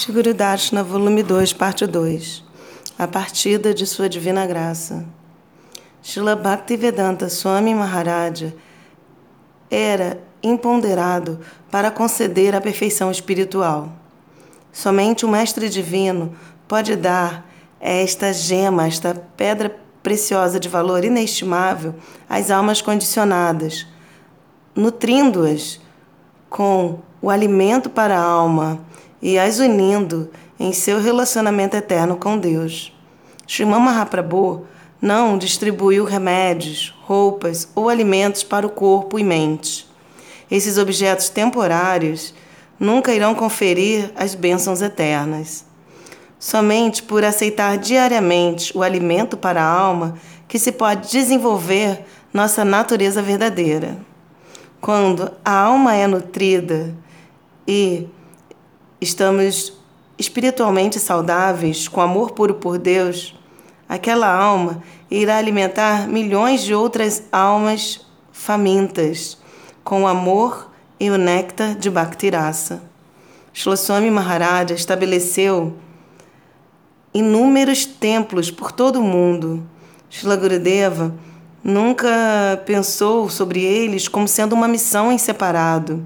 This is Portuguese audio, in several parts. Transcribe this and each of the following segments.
Shiguru Darshana, volume 2, parte 2. A partida de sua divina graça. Srila Bhaktivedanta Swami Maharaja era imponderado para conceder a perfeição espiritual. Somente o mestre divino pode dar esta gema, esta pedra preciosa de valor inestimável às almas condicionadas, nutrindo-as com o alimento para a alma e as unindo em seu relacionamento eterno com Deus. Sriman Mahaprabhu não distribuiu remédios, roupas ou alimentos para o corpo e mente. Esses objetos temporários nunca irão conferir as bênçãos eternas. Somente por aceitar diariamente o alimento para a alma que se pode desenvolver nossa natureza verdadeira. Quando a alma é nutrida e estamos espiritualmente saudáveis, com amor puro por Deus, aquela alma irá alimentar milhões de outras almas famintas com o amor e o néctar de Bhaktirasa. Shloswami Maharaja estabeleceu inúmeros templos por todo o mundo. Shila Gurudeva nunca pensou sobre eles como sendo uma missão em separado,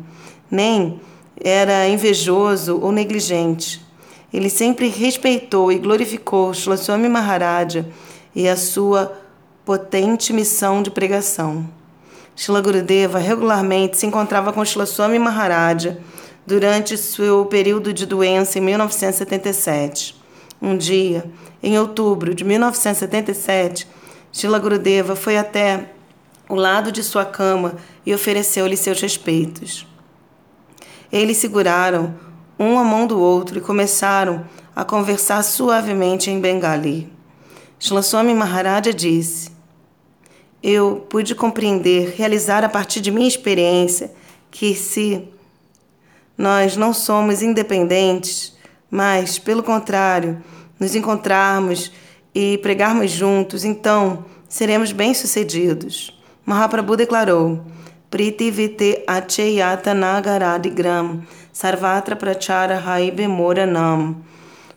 nem era invejoso ou negligente. Ele sempre respeitou e glorificou Shloswami Maharaja e a sua potente missão de pregação. Shila Gurudeva regularmente se encontrava com Shloswami Maharaja durante seu período de doença em 1977. Um dia, em outubro de 1977, Shila Gurudeva foi até o lado de sua cama e ofereceu-lhe seus respeitos. Eles seguraram um a mão do outro e começaram a conversar suavemente em Bengali. Shlaswami Maharaja disse: Eu pude compreender, realizar a partir de minha experiência, que se nós não somos independentes, mas, pelo contrário, nos encontrarmos e pregarmos juntos, então seremos bem-sucedidos. Mahaprabhu declarou: Pritivite Acheyata Nagaradigram Sarvatra Prachara Haibe Moranam.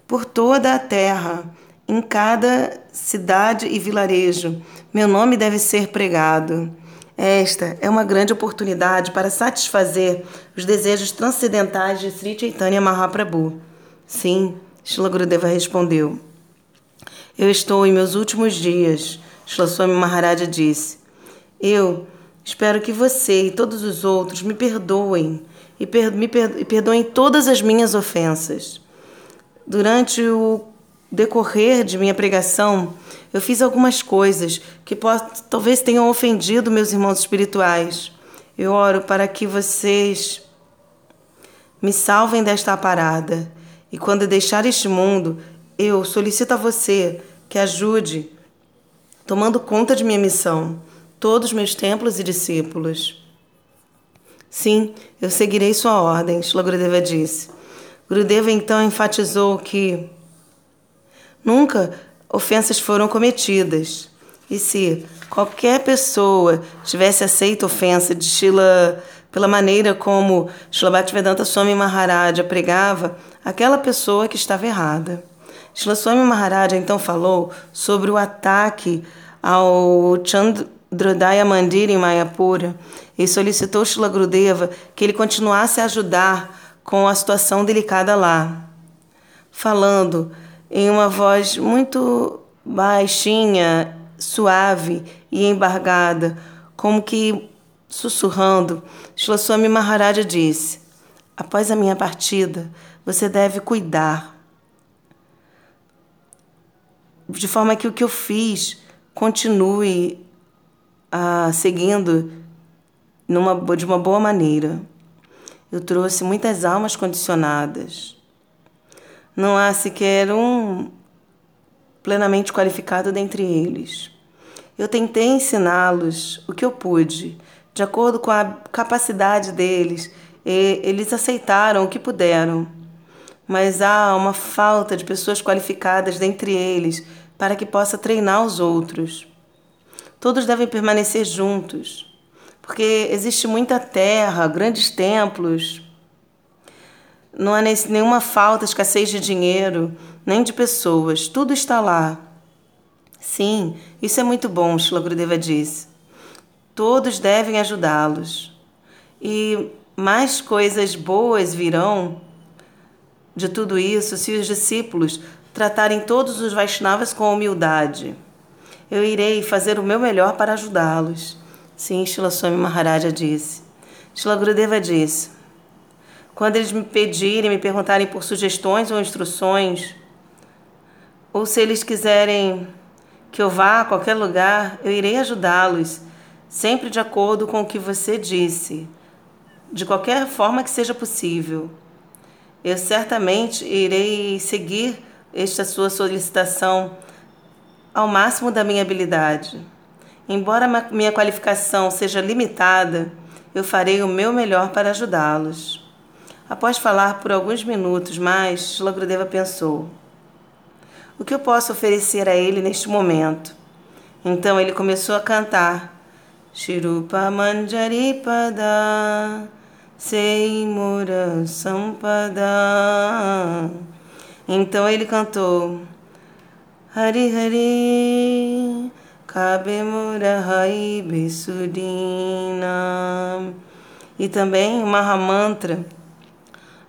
Por toda a terra, em cada cidade e vilarejo, meu nome deve ser pregado. Esta é uma grande oportunidade para satisfazer os desejos transcendentais de Sri Chaitanya Mahaprabhu. Sim, Shila Gurudeva respondeu. Eu estou em meus últimos dias, Shila Swami Maharaja disse. Eu Espero que você e todos os outros me perdoem e per me per perdoem todas as minhas ofensas. Durante o decorrer de minha pregação, eu fiz algumas coisas que talvez tenham ofendido meus irmãos espirituais. Eu oro para que vocês me salvem desta parada. E quando deixar este mundo, eu solicito a você que ajude tomando conta de minha missão todos meus templos e discípulos. Sim, eu seguirei sua ordem, Shila Gurudeva disse. Gurudeva então enfatizou que nunca ofensas foram cometidas. E se qualquer pessoa tivesse aceito ofensa de Shila pela maneira como Shila Bhaktivedanta Swami Maharaja pregava, aquela pessoa que estava errada. Shila Swami Maharaja então falou sobre o ataque ao Chand Drodaya Mandir em Mayapura e solicitou Shila Grudeva que ele continuasse a ajudar com a situação delicada lá, falando em uma voz muito baixinha, suave e embargada, como que sussurrando. Shila Swami Maharaja disse: Após a minha partida, você deve cuidar de forma que o que eu fiz continue seguindo numa, de uma boa maneira. Eu trouxe muitas almas condicionadas. Não há sequer um plenamente qualificado dentre eles. Eu tentei ensiná-los o que eu pude, de acordo com a capacidade deles, e eles aceitaram o que puderam. Mas há uma falta de pessoas qualificadas dentre eles para que possa treinar os outros. Todos devem permanecer juntos, porque existe muita terra, grandes templos. Não há nenhuma falta, escassez de dinheiro, nem de pessoas. Tudo está lá. Sim, isso é muito bom, Shila Gurudeva disse. Todos devem ajudá-los. E mais coisas boas virão de tudo isso se os discípulos tratarem todos os Vaishnavas com humildade. Eu irei fazer o meu melhor para ajudá-los. Sim, Shila Swami Maharaja disse. Shila Gurudeva disse. Quando eles me pedirem, me perguntarem por sugestões ou instruções, ou se eles quiserem que eu vá a qualquer lugar, eu irei ajudá-los, sempre de acordo com o que você disse, de qualquer forma que seja possível. Eu certamente irei seguir esta sua solicitação ao máximo da minha habilidade. Embora minha qualificação seja limitada, eu farei o meu melhor para ajudá-los. Após falar por alguns minutos mais, Shlagrudeva pensou: O que eu posso oferecer a ele neste momento? Então ele começou a cantar Shirupa Manjaripada Seimura Sampada. Então ele cantou Hari Hari Kabemura Hai Besudina. E também o Mahamantra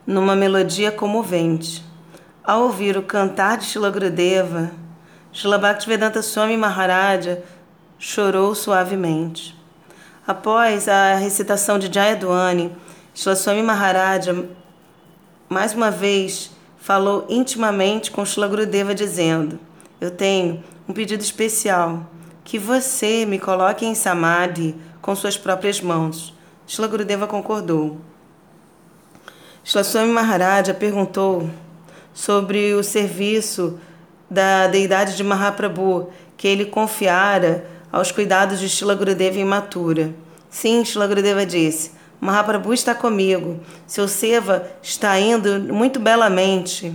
numa melodia comovente. Ao ouvir o cantar de Shila Gurudeva, Shila Bhaktivedanta Swami Maharaja chorou suavemente. Após a recitação de Jayadwani, Shila Swami Maharaja, mais uma vez, falou intimamente com Shila Gurudeva, dizendo: Eu tenho um pedido especial, que você me coloque em Samadhi com suas próprias mãos. Shila Gurudeva concordou. Shila Swami Maharaja perguntou sobre o serviço da deidade de Mahaprabhu que ele confiara aos cuidados de Shila Gurudeva imatura. Sim, Shila Gurudeva disse, Mahaprabhu está comigo. Seu seva está indo muito belamente.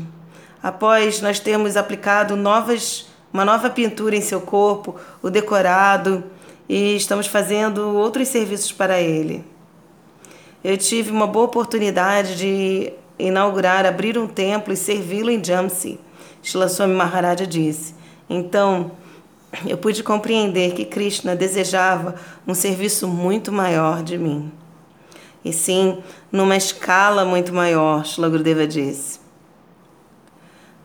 Após nós termos aplicado novas, uma nova pintura em seu corpo, o decorado, e estamos fazendo outros serviços para ele. Eu tive uma boa oportunidade de inaugurar, abrir um templo e servi-lo em Jamsi. Shilaswami Maharaja disse. Então, eu pude compreender que Krishna desejava um serviço muito maior de mim e sim numa escala muito maior, Shila Gurudeva disse.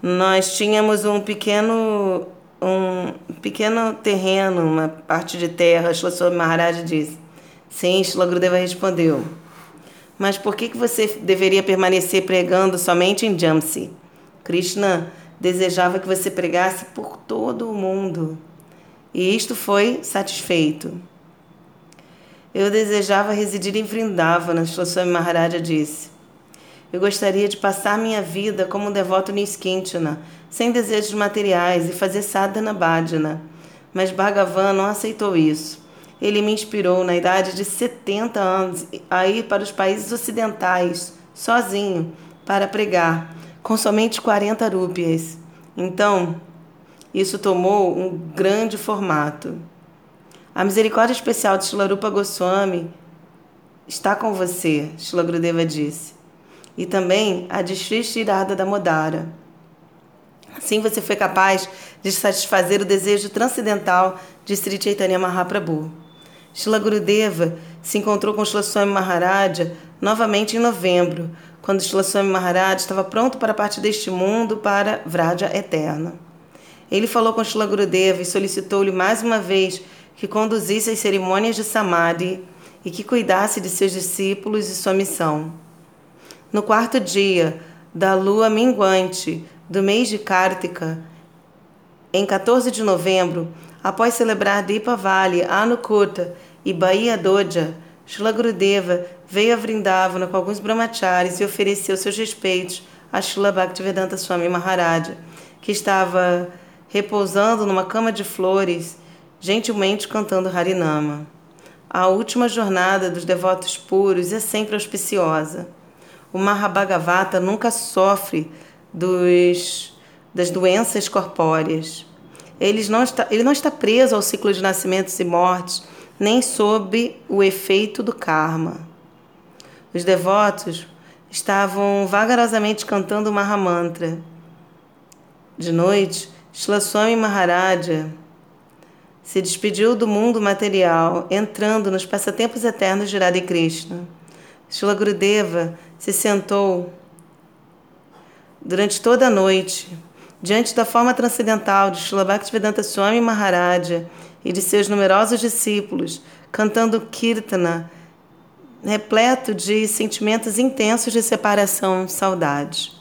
Nós tínhamos um pequeno um pequeno terreno, uma parte de terra, Shila Maharaj disse. Sim, Shila Gurudeva respondeu. Mas por que, que você deveria permanecer pregando somente em Jamsi? Krishna desejava que você pregasse por todo o mundo. E isto foi satisfeito. Eu desejava residir em Vrindavana, Swami Maharaja disse. Eu gostaria de passar minha vida como um devoto Niskintana, sem desejos materiais e fazer sadhana bhajana. Mas Bhagavan não aceitou isso. Ele me inspirou na idade de 70 anos a ir para os países ocidentais, sozinho, para pregar, com somente 40 rúpias. Então, isso tomou um grande formato. A misericórdia especial de Shilarupa Goswami está com você, Shila Grudeva disse. E também a de Sri Shirada da Modara. Assim você foi capaz de satisfazer o desejo transcendental de Sri Chaitanya Mahaprabhu. Shila Gurudeva se encontrou com Shila Swami Maharaja novamente em novembro, quando Shila Swami Maharaja estava pronto para partir deste mundo para Vraja Eterna. Ele falou com Shila Gurudeva e solicitou-lhe mais uma vez que conduzisse as cerimônias de Samadhi e que cuidasse de seus discípulos e sua missão. No quarto dia da lua minguante do mês de Kartika, em 14 de novembro, após celebrar Deepavali, Anukuta e Bahia Doja, Shila Gurudeva veio a Vrindavana com alguns brahmacharis e ofereceu seus respeitos a Shila Bhaktivedanta Swami Maharaja, que estava repousando numa cama de flores gentilmente cantando Harinama. A última jornada dos devotos puros é sempre auspiciosa. O Mahabhagavata nunca sofre dos, das doenças corpóreas. Ele não, está, ele não está preso ao ciclo de nascimentos e mortes, nem sob o efeito do karma. Os devotos estavam vagarosamente cantando o Mahamantra. De noite, Shila Swami Maharaja se despediu do mundo material, entrando nos passatempos eternos de Radha Krishna. Shila Gurudeva se sentou durante toda a noite diante da forma transcendental de Shila Bhaktivedanta Swami Maharaja e de seus numerosos discípulos, cantando Kirtana, repleto de sentimentos intensos de separação e saudade.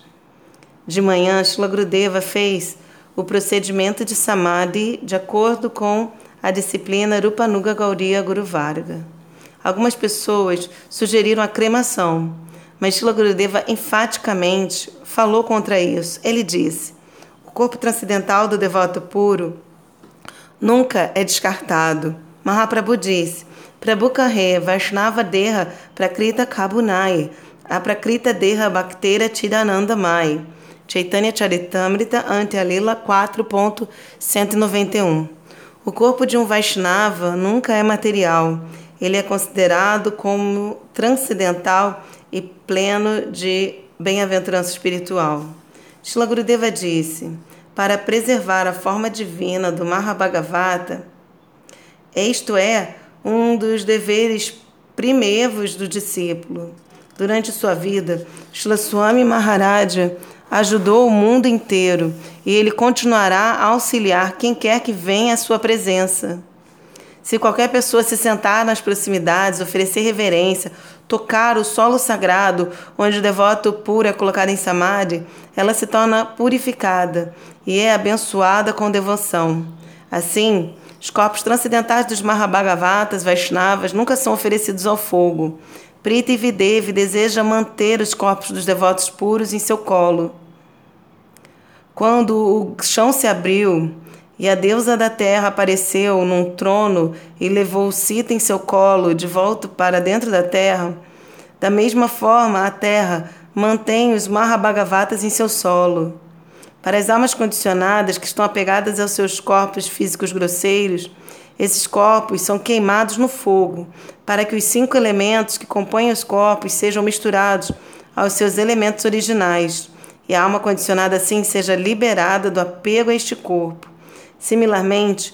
De manhã, Shila Gurudeva fez o procedimento de Samadhi de acordo com a disciplina Rupanuga Gauriya Guru Varga. Algumas pessoas sugeriram a cremação, mas Shila Gurudeva enfaticamente falou contra isso. Ele disse: o corpo transcendental do devoto puro nunca é descartado. Mahaprabhu disse: Prabhukahe Vaishnava Deha Prakrita Kabunai Aprakrita Deha Bhaktera Tidananda Mai Chaitanya Charitamrita Ante Alila 4.191 O corpo de um Vaishnava nunca é material. Ele é considerado como transcendental e pleno de bem-aventurança espiritual. Shila Gurudeva disse: para preservar a forma divina do Mahabhagavata, isto é, um dos deveres primeiros do discípulo. Durante sua vida, Srila Swami Maharaja ajudou o mundo inteiro e ele continuará a auxiliar quem quer que venha à sua presença. Se qualquer pessoa se sentar nas proximidades, oferecer reverência, tocar o solo sagrado onde o devoto puro é colocado em samadhi, ela se torna purificada e é abençoada com devoção. Assim, os corpos transcendentais dos Mahabhagavatas Vaishnavas nunca são oferecidos ao fogo. Prita e Videvi deseja manter os corpos dos devotos puros em seu colo. Quando o chão se abriu e a deusa da terra apareceu num trono e levou Sita em seu colo de volta para dentro da terra, da mesma forma a terra mantém os Mahabhagavatas em seu solo. Para as almas condicionadas que estão apegadas aos seus corpos físicos grosseiros, esses corpos são queimados no fogo, para que os cinco elementos que compõem os corpos sejam misturados aos seus elementos originais, e a alma condicionada assim seja liberada do apego a este corpo. Similarmente,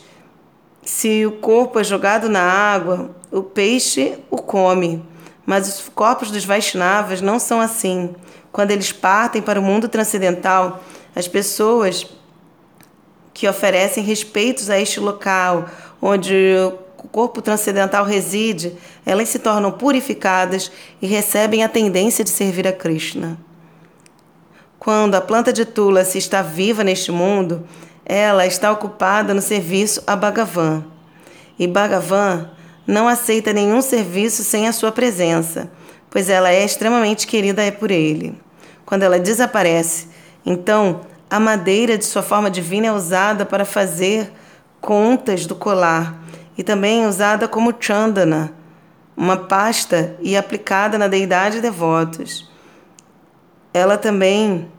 se o corpo é jogado na água, o peixe o come. Mas os corpos dos Vaishnavas não são assim. Quando eles partem para o mundo transcendental, as pessoas que oferecem respeitos a este local, onde o corpo transcendental reside, elas se tornam purificadas e recebem a tendência de servir a Krishna. Quando a planta de Tula se está viva neste mundo, ela está ocupada no serviço a Bhagavan. E Bhagavan não aceita nenhum serviço sem a sua presença, pois ela é extremamente querida por ele. Quando ela desaparece, então, a madeira de sua forma divina é usada para fazer contas do colar e também usada como chandana, uma pasta e aplicada na deidade de devotos. Ela também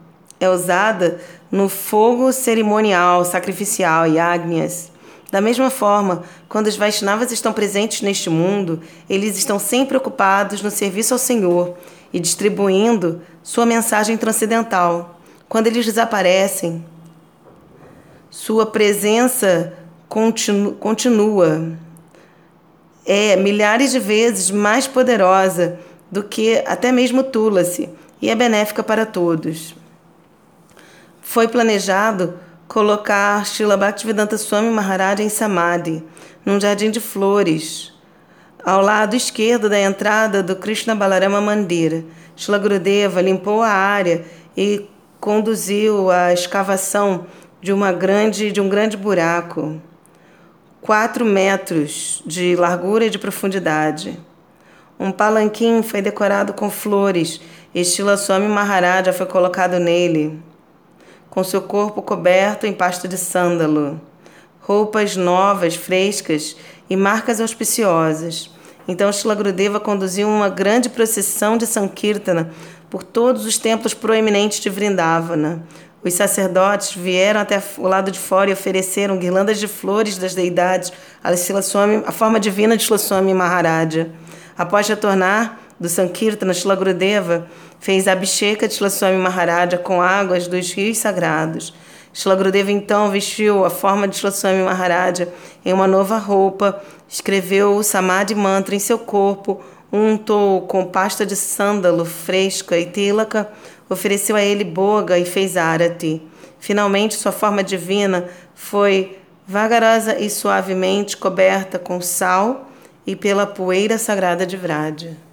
é usada no fogo cerimonial, sacrificial e agnias. Da mesma forma, quando os Vaishnavas estão presentes neste mundo, eles estão sempre ocupados no serviço ao Senhor e distribuindo sua mensagem transcendental. Quando eles desaparecem, sua presença continu continua. É milhares de vezes mais poderosa do que até mesmo Tulasi e é benéfica para todos. Foi planejado colocar Srila Bhaktivedanta Swami Maharaj em Samadhi, num jardim de flores, ao lado esquerdo da entrada do Krishna Balarama Mandira. Srila Gurudeva limpou a área e conduziu a escavação de, uma grande, de um grande buraco, quatro metros de largura e de profundidade. Um palanquim foi decorado com flores e Shila Swami Maharaja foi colocado nele, com seu corpo coberto em pasta de sândalo, roupas novas, frescas e marcas auspiciosas. Então Shila Gurudeva conduziu uma grande procissão de Sankirtana por todos os templos proeminentes de Vrindavana. Os sacerdotes vieram até o lado de fora e ofereceram guirlandas de flores das deidades a, a forma divina de Shilaswami Maharaja. Após retornar do Sankirtana, Shila Gurudeva Fez a Abhisheka de Shlaswami Maharaja com águas dos rios sagrados. Shlagrudeva então vestiu a forma de Shlaswami Maharaja em uma nova roupa, escreveu o Samadhi Mantra em seu corpo, untou com pasta de sândalo fresca e tilaka, ofereceu a ele boga e fez arati. Finalmente, sua forma divina foi vagarosa e suavemente coberta com sal e pela poeira sagrada de Vraja.